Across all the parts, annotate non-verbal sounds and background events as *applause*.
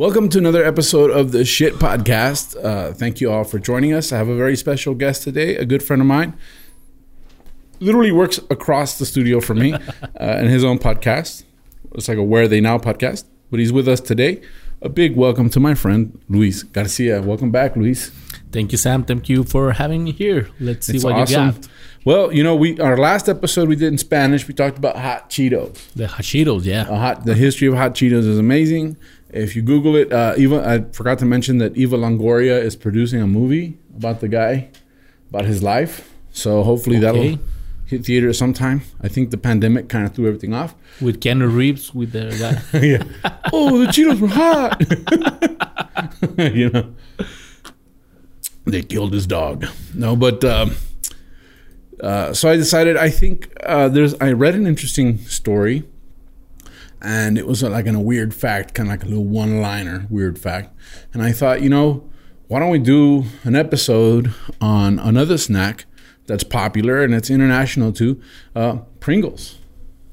Welcome to another episode of the Shit Podcast. Uh, thank you all for joining us. I have a very special guest today, a good friend of mine. Literally works across the studio from me *laughs* uh, in his own podcast. It's like a Where Are They Now podcast, but he's with us today. A big welcome to my friend Luis Garcia. Welcome back, Luis. Thank you, Sam. Thank you for having me here. Let's see It's what awesome. you got. Well, you know, we our last episode we did in Spanish. We talked about hot Cheetos. The hot Cheetos, yeah. A hot, the history of hot Cheetos is amazing. If you Google it, uh, Eva, I forgot to mention that Eva Longoria is producing a movie about the guy, about his life. So hopefully Okay. that'll hit theater sometime. I think the pandemic kind of threw everything off. With Keanu Reeves, with the guy. *laughs* yeah. Oh, the Cheetos were hot. *laughs* you know, they killed his dog. No, but um, uh, so I decided. I think uh, there's. I read an interesting story, and it was uh, like in a weird fact, kind of like a little one-liner, weird fact. And I thought, you know, why don't we do an episode on another snack that's popular and it's international too, uh, Pringles.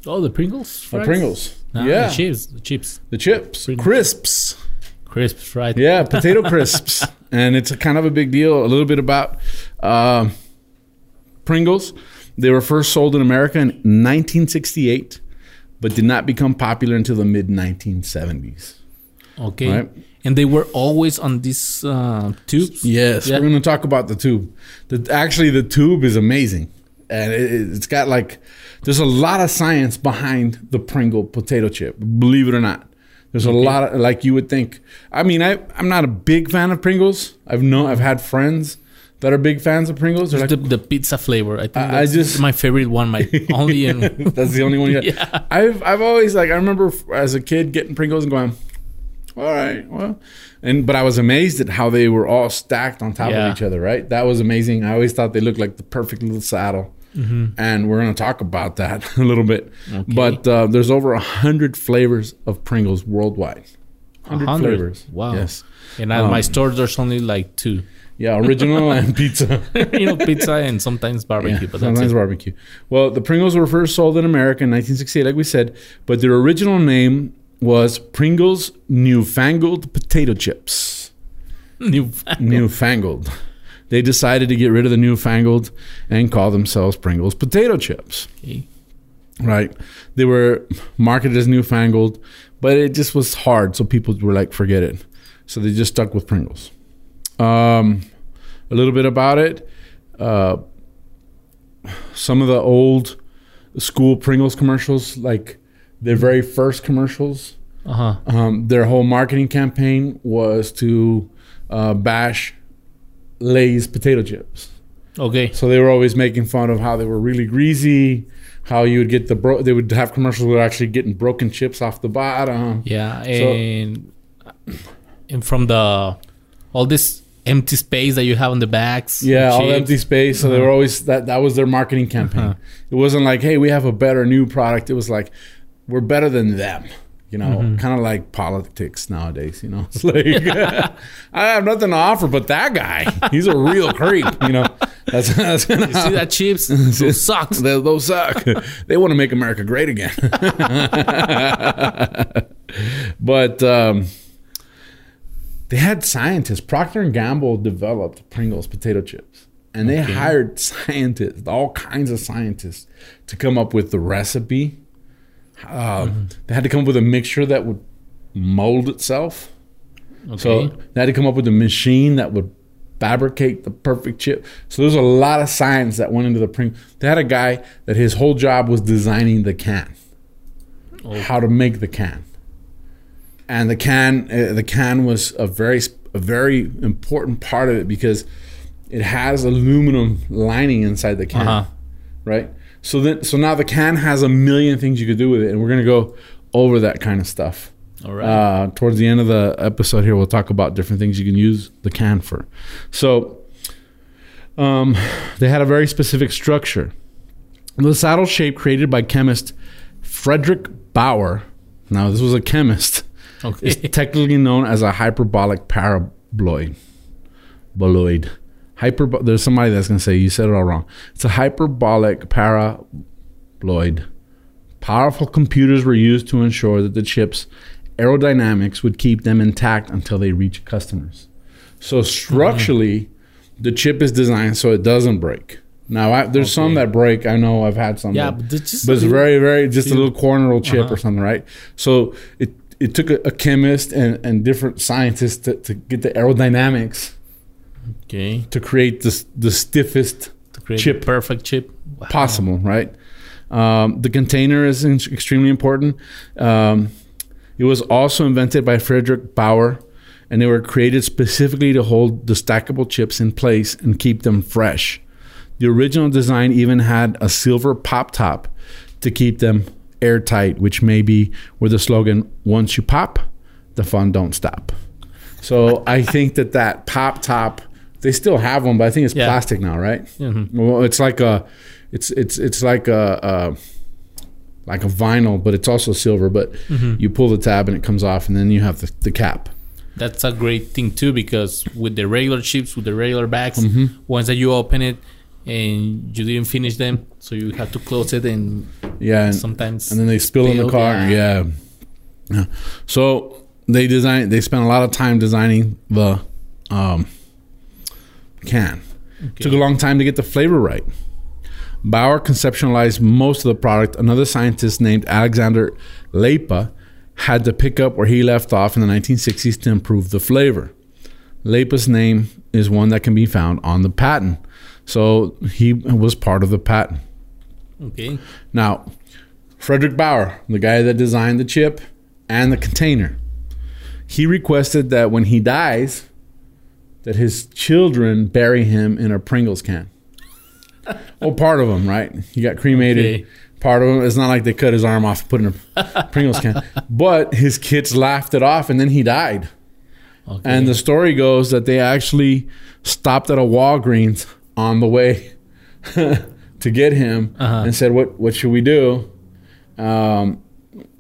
oh, the Pringles? Fries? Pringles. Ah, yeah. The chips. The chips. The chips, Pringles. crisps. Crisps, right? Yeah, potato crisps. *laughs* and it's a kind of a big deal. A little bit about uh, Pringles. They were first sold in America in 1968, but did not become popular until the mid 1970s. Okay. Right. And they were always on these uh, tubes? Yes, Yeah. we're going to talk about the tube. The, actually, the tube is amazing. And it, it's got like, there's a lot of science behind the Pringle potato chip, believe it or not. There's a lot of, like you would think. I mean, I, I'm not a big fan of Pringles. I've known, I've had friends that are big fans of Pringles. Like, the, the pizza flavor. I think I- I that's just- my favorite one. My *laughs* only in. *laughs* That's the only one. You *laughs* Yeah. I've I've always like I remember as a kid getting Pringles and going, all right, well, and but I was amazed at how they were all stacked on top Yeah. of each other. Right, that was amazing. I always thought they looked like the perfect little saddle. And we're going to talk about that a little bit. Okay. But uh, there's over a hundred flavors of Pringles worldwide. Hundred 100? flavors. Wow. Yes. And at Um, my store, there's only like two. Yeah, original *laughs* and pizza. you know, pizza and sometimes *laughs* barbecue. Yeah, but that's sometimes it. barbecue. Well, the Pringles were first sold in America in 1968, like we said, but their original name was Pringles Newfangled Potato Chips. New. Newfangled. They decided to get rid of the newfangled and call themselves Pringles Potato Chips. Okay. Right? They were marketed as newfangled, but it just was hard, so people were like, forget it. So they just stuck with Pringles. Um, a little bit about it. Uh, some of the old school Pringles commercials, like their very first commercials, Uh huh. um, their whole marketing campaign was to uh, bash Lay's potato chips. Okay. So they were always making fun of how they were really greasy, how you would get the bro. They would have commercials where actually getting broken chips off the bottom. Yeah, and and from the all this empty space that you have on the backs. Yeah, all empty space. So they were always that. That was their marketing campaign. Uh-huh. It wasn't like, hey, we have a better new product. It was like, we're better than them. You know, Mm-hmm. kind of like politics nowadays. You know, *laughs* it's like *laughs* I have nothing to offer, but that guy, he's a real creep. You know, *laughs* that's that's You see that chips? Those sucks. They, those suck. they want to make America great again. but um, they had scientists. Procter and Gamble developed Pringles potato chips, and they Okay. hired scientists, all kinds of scientists, to come up with the recipe. Um, They had to come up with a mixture that would mold itself. Okay. So they had to come up with a machine that would fabricate the perfect chip. So there's a lot of science that went into the Pringles. They had a guy that his whole job was designing the can, Oh. how to make the can, and the can uh, the can was a very a very important part of it because it has aluminum lining inside the can, Uh-huh. right? So then so now the can has a million things you could do with it, and we're gonna go over that kind of stuff. All right. Uh, towards the end of the episode here, we'll talk about different things you can use the can for. So, Um, they had a very specific structure. The saddle shape created by chemist Fredric Baur. Now, this was a chemist. Okay. Is technically known as a hyperbolic paraboloid. Boloid. Hyper. There's somebody that's going to say you said it all wrong. It's a hyperbolic paraboloid. Powerful computers were used to ensure that the chips aerodynamics would keep them intact until they reach customers. So structurally, the chip is designed so it doesn't break. Now, I, there's some that break. I know I've had some. yeah, that- but it's just but it's very, very just a little corneral chip Uh-huh. or something, right? So it it took a, a chemist and, and different scientists to, to get the aerodynamics okay. to create this the stiffest Chip. perfect chip. Wow. possible, right? Um, the container is in- extremely important. Um, it was also invented by Fredric Baur, and they were created specifically to hold the stackable chips in place and keep them fresh. The original design even had a silver pop top to keep them airtight, which may be where the slogan "Once you pop, the fun don't stop." So *laughs* I think that that pop top, they still have one, but I think it's Yeah. plastic now, right? Mhm. Well, it's like a, it's it's it's like a, a like a vinyl, but it's also silver. But Mhm. you pull the tab and it comes off, and then you have the, the cap. That's a great thing too because with the regular chips, with the regular bags, Mhm. once that you open it and you didn't finish them, so you have to close it and Yeah, and, sometimes and then they spill in the spill, car. Yeah. yeah. So they design. They spent a lot of time designing the um, can. Okay. Took a long time to get the flavor right. Baur conceptualized most of the product. Another scientist named Alexander Liepa had to pick up where he left off in the 1960s to improve the flavor. Liepa's name is one that can be found on the patent. So he was part of the patent. Okay. Now, Fredric Baur, the guy that designed the chip and the container, he requested that when he dies, that his children bury him in a Pringles can. *laughs* well, part of him, right? He got cremated. Okay. Part of him. It's not like they cut his arm off and put in a *laughs* Pringles can, but his kids laughed it off, and then he died. Okay. And the story goes that they actually stopped at a Walgreens on the way *laughs* to get him Uh-huh. and said, "What what should we do?" Um,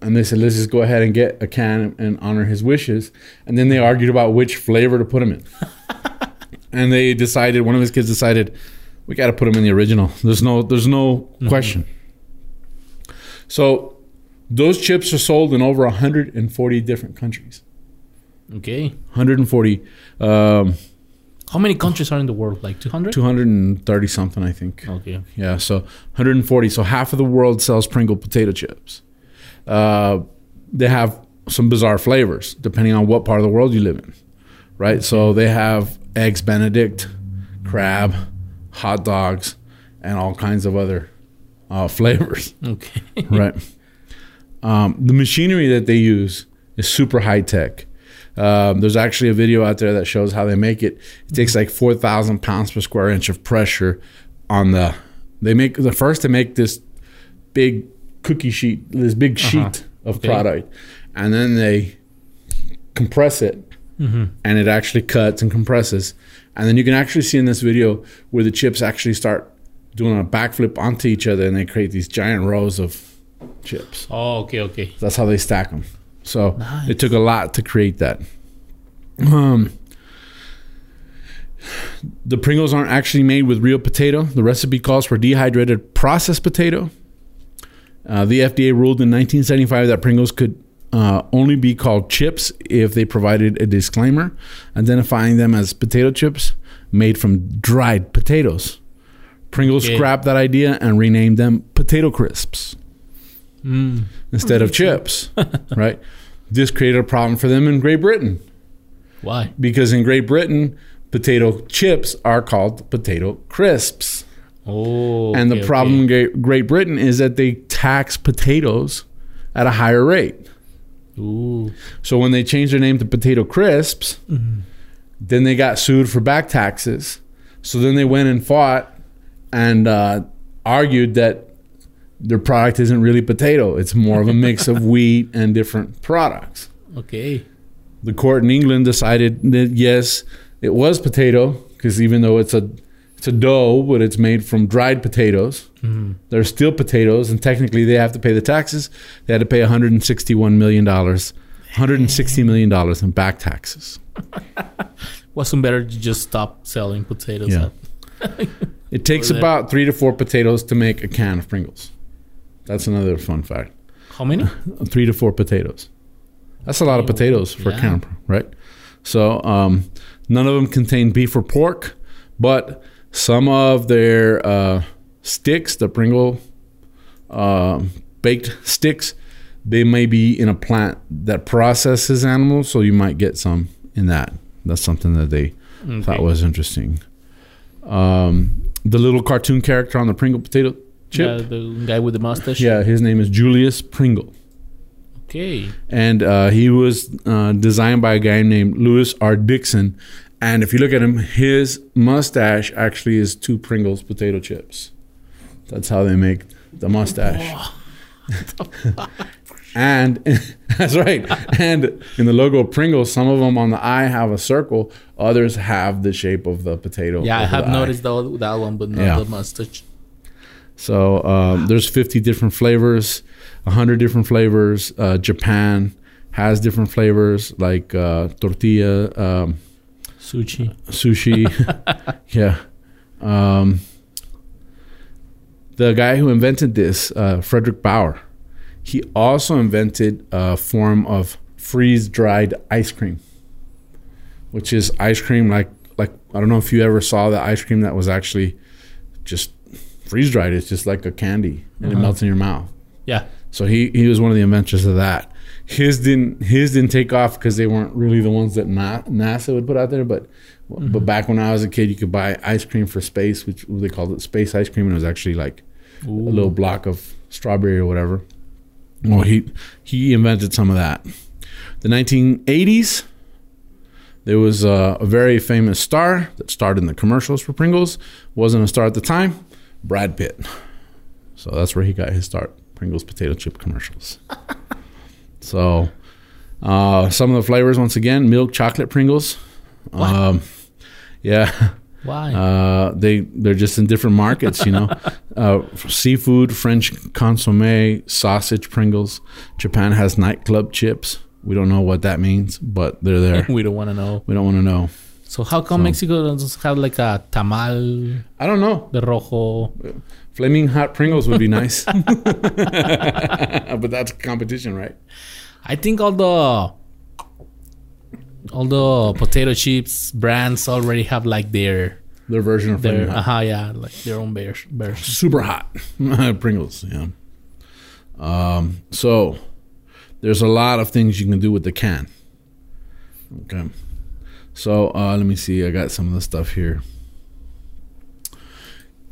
and they said, "Let's just go ahead and get a can and honor his wishes." And then they argued about which flavor to put him in. *laughs* and they decided one of his kids decided we got to put him in the original. There's no there's no question. So those chips are sold in over 140 different countries. okay. 140 um, How many countries are in the world? Like 200? 230 something i think Okay. yeah so 140 so half of the world sells pringle potato chips uh, they have some bizarre flavors depending on what part of the world you live in right so they have eggs benedict crab hot dogs and all kinds of other uh, *laughs* flavors Okay. right. Um, the machinery that they use is super high tech. Um, there's actually a video out there that shows how they make it. It takes like four thousand pounds per square inch of pressure on the. They make the first to make this big cookie sheet, this big Uh-huh. sheet of Okay. product, and then they compress it, hmm and it actually cuts and compresses, and then you can actually see in this video where the chips actually start doing a backflip onto each other, and they create these giant rows of chips. Oh, okay, okay. That's how they stack them. So Nice. it took a lot to create that. Um, the Pringles aren't actually made with real potato. The recipe calls for dehydrated processed potato. Uh, the FDA ruled in 1975 that Pringles could uh, only be called chips if they provided a disclaimer identifying them as potato chips made from dried potatoes. Pringles Okay. scrapped that idea and renamed them potato crisps Mm. instead of chips, *laughs* right? This created a problem for them in Great Britain Why? because in Great Britain, potato chips are called potato crisps. Oh. and the okay, problem in okay. Great- Great Britain is that they tax potatoes at a higher rate. Ooh. So when they changed their name to potato crisps, then they got sued for back taxes. So then they went and fought and uh, argued that their product isn't really potato. It's more of a mix of *laughs* wheat and different products. Okay. The court in England decided that yes, it was potato because even though it's a It's a dough, but it's made from dried potatoes. Mhm. They're still potatoes, and technically they have to pay the taxes. They had to pay 161 million dollars, 160 million dollars in back taxes. *laughs* Wasn't better to just stop selling potatoes? Yeah. *laughs* It takes about three to four potatoes to make a can of Pringles. That's another fun fact. How many? *laughs* Three to four potatoes. That's a lot of potatoes for yeah. a can, right? So um, none of them contain beef or pork, but some of their uh, sticks, the Pringle uh, baked sticks, they may be in a plant that processes animals, so you might get some in that. That's something that they thought was interesting. Um, the little cartoon character on the Pringle potato Yeah, the guy with the mustache. yeah, his name is Julius Pringle Okay. and uh, he was uh, designed by a guy named Louis R. Dixon. And if you look at him, his mustache actually is two Pringles potato chips. That's how they make the mustache. *laughs* and *laughs* that's right. And in the logo of Pringles, some of them on the eye have a circle. Others have the shape of the potato. Yeah, I have eye. noticed that, that one, but not Yeah. the mustache. So um, there's 50 different flavors, 100 different flavors. Uh, Japan has different flavors like uh, tortilla, um, Sushi. sushi. *laughs* yeah. Um, the guy who invented this, uh, Fredric Baur, he also invented a form of freeze dried ice cream, which is ice cream like like I don't know if you ever saw the ice cream that was actually just freeze dried. It's just like a candy and it Uh-huh. melts in your mouth. Yeah. So he he was one of the inventors of that. His didn't his didn't take off because they weren't really the ones that Na- NASA would put out there. But but back when I was a kid, you could buy ice cream for space, which they called it space ice cream, and it was actually like a little block of strawberry or whatever. Well, he he invented some of that. The 1980s, there was a, a very famous star that starred in the commercials for Pringles. Wasn't a star at the time, Brad Pitt. So that's where he got his start. Pringles potato chip commercials. *laughs* so, uh, some of the flavors once again: milk chocolate Pringles. Um, yeah, Why? uh, they they're just in different markets, you know. *laughs* uh, seafood, French consomme, sausage Pringles. Japan has nightclub chips. We don't know what that means, but they're there. *laughs* we don't want to know. we don't want to know. So how come So- Mexico doesn't have like a tamal I don't know. The rojo? Flaming hot Pringles would be nice, *laughs* but that's competition, right? I think all the all the potato chips brands already have like their Their version of their uh yeah like their own bears bears. super hot *laughs* Pringles. Yeah. Um, so there's a lot of things you can do with the can. Okay. So uh, let me see. I got some of the stuff here.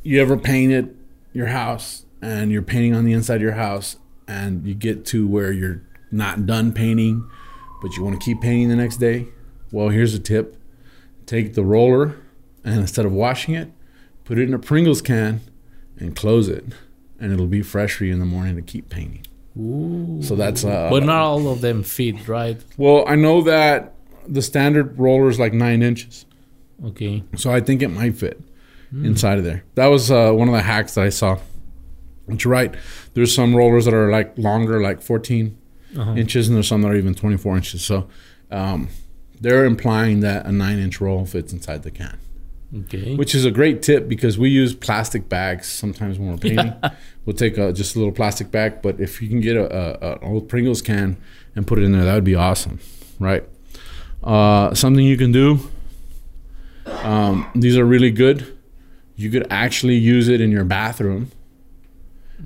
You ever painted your house and you're painting on the inside of your house and you get to where you're not done painting, but you want to keep painting the next day? Well, here's a tip. Take the roller and instead of washing it, put it in a Pringles can and close it, and it'll be fresh for you in the morning to keep painting. Ooh. So that's uh. but not all of them fit, right? well, I know that the standard roller is like nine inches, Okay. so I think it might fit inside of there. That was uh, one of the hacks that I saw. But you're right. There's some rollers that are like longer, like 14 Uh-huh. inches, and there's some that are even 24 inches. So um, they're implying that a nine inch roll fits inside the can. Okay. which is a great tip because we use plastic bags sometimes when we're painting. We'll take a, just a little plastic bag, but if you can get a, a, an old Pringles can and put it in there, that would be awesome, right? Uh, something you can do. Um, these are really good. You could actually use it in your bathroom.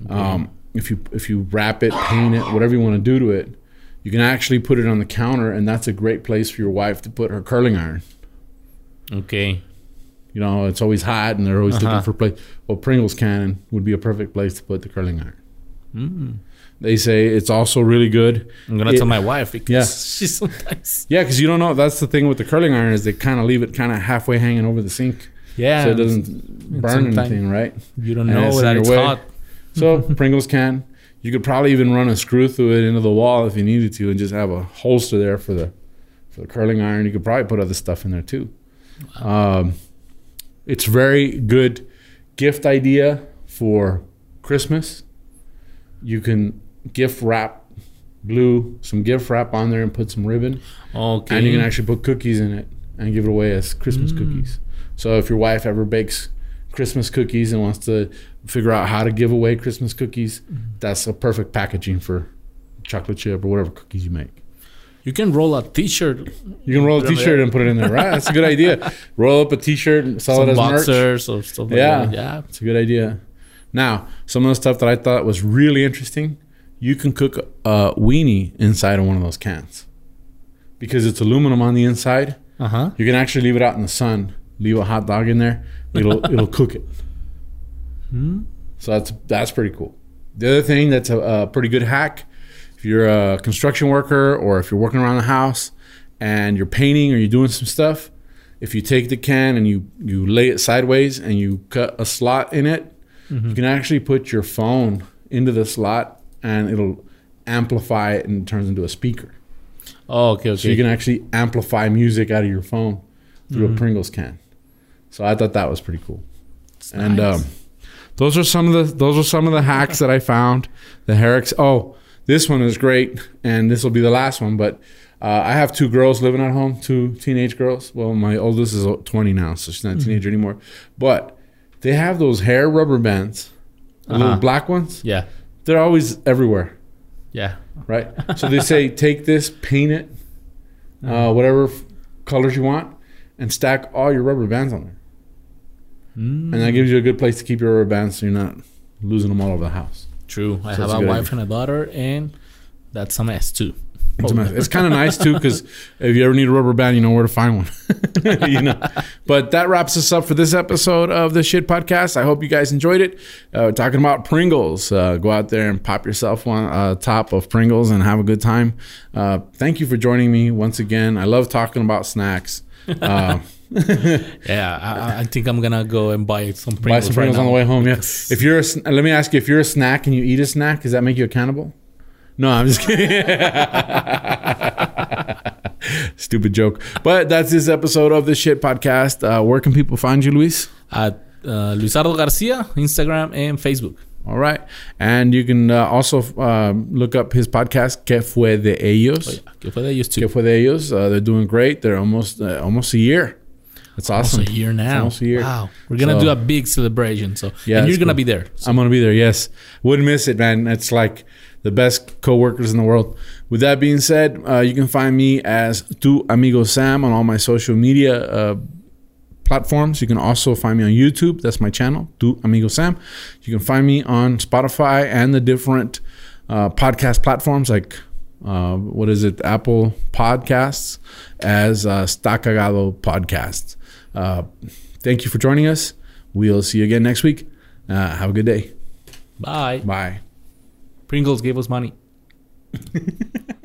Um, if you if you wrap it, paint it, whatever you want to do to it, you can actually put it on the counter, and that's a great place for your wife to put her curling iron. okay. You know, it's always hot and they're always Uh-huh. looking for place. Well, Pringles can would be a perfect place to put the curling iron. Mm. They say it's also really good. I'm gonna It- tell my wife because Yeah. *laughs* she's sometimes Yeah, because you don't know. That's the thing with the curling iron is they kind of leave it kind of halfway hanging over the sink, yeah. so it doesn't burn anything, right? you don't and know it's that it's way. hot. *laughs* So Pringles can. You could probably even run a screw through it into the wall if you needed to, and just have a holster there for the for the curling iron. You could probably put other stuff in there too. Um, It's very good gift idea for Christmas. You can gift wrap, glue some gift wrap on there and put some ribbon, Okay. and you can actually put cookies in it and give it away as Christmas mm. cookies. So if your wife ever bakes Christmas cookies and wants to figure out how to give away Christmas cookies, mm-hmm. that's a perfect packaging for chocolate chip or whatever cookies you make. you can roll a T-shirt, You can roll a T-shirt and put it in there, right? That's a good idea. *laughs* Roll up a T-shirt, and sell some it as merch. boxers or stuff like Yeah. that. Yeah. It's a good idea. Now, some of the stuff that I thought was really interesting, you can cook a weenie inside of one of those cans because it's aluminum on the inside. Uh huh. You can actually leave it out in the sun, leave a hot dog in there. It'll *laughs* it'll cook it. So that's that's pretty cool. The other thing that's a, a pretty good hack, if you're a construction worker or if you're working around the house and you're painting or you're doing some stuff, if you take the can and you you lay it sideways and you cut a slot in it, you can actually put your phone into the slot and it'll amplify it and it turns into a speaker. Oh, okay. Okay. So you can actually amplify music out of your phone through a Pringles can. So I thought that was pretty cool. It's And nice. um, those are some of the those are some of the hacks that I found. The Herrick's. Oh, this one is great, and this will be the last one. But uh, I have two girls living at home, two teenage girls. Well, my oldest is 20 now, so she's not a teenager anymore. But they have those hair rubber bands, little Uh-huh. black ones. yeah. They're always everywhere Yeah. right? so they say *laughs* take this, paint it, uh, whatever f- colors you want, and stack all your rubber bands on there. Mm. And that gives you a good place to keep your rubber bands so you're not losing them all over the house. True. I have a a wife and a daughter, and that's a mess too. It's, it's kind of nice too because if you ever need a rubber band, you know where to find one. *laughs* you know. But that wraps us up for this episode of the Shit Podcast. I hope you guys enjoyed it. Uh, talking about Pringles. Uh, go out there and pop yourself one uh, top of Pringles and have a good time. Uh, thank you for joining me once again. I love talking about snacks. Uh, *laughs* Yeah, I, I- think I'm gonna go and buy some buy Pringles, some Pringles right on the way home. Yeah. If you're a, let me ask you, if you're a snack and you eat a snack, does that make you a cannibal? No, I'm just kidding. *laughs* Stupid joke. But that's this episode of the Shit Podcast. Uh, where can people find you, Luis? At uh, Luisardo Garcia, Instagram and Facebook. All right. And you can uh, also uh, look up his podcast, Que Fue de Ellos. Oh, yeah. Que fue de ellos too. Que. Fue de Ellos. Uh, they're doing great. They're almost uh, almost a year. That's awesome. Almost a year now. almost a year. Wow. We're gonna So- do a big celebration. So Yeah, and you're gonna cool. be there. I'm gonna be there. Yes, wouldn't miss it, man. It's like the best coworkers in the world. With that being said, uh, you can find me as Tu Amigo Sam on all my social media uh, platforms. You can also find me on YouTube. That's my channel, Tu Amigo Sam. You can find me on Spotify and the different uh, podcast platforms like uh, what is it, Apple Podcasts, as uh, Podcasts. Uh, thank you for joining us. We'll see you again next week. Uh, have a good day. Bye. Bye. Pringles gave us money. *laughs*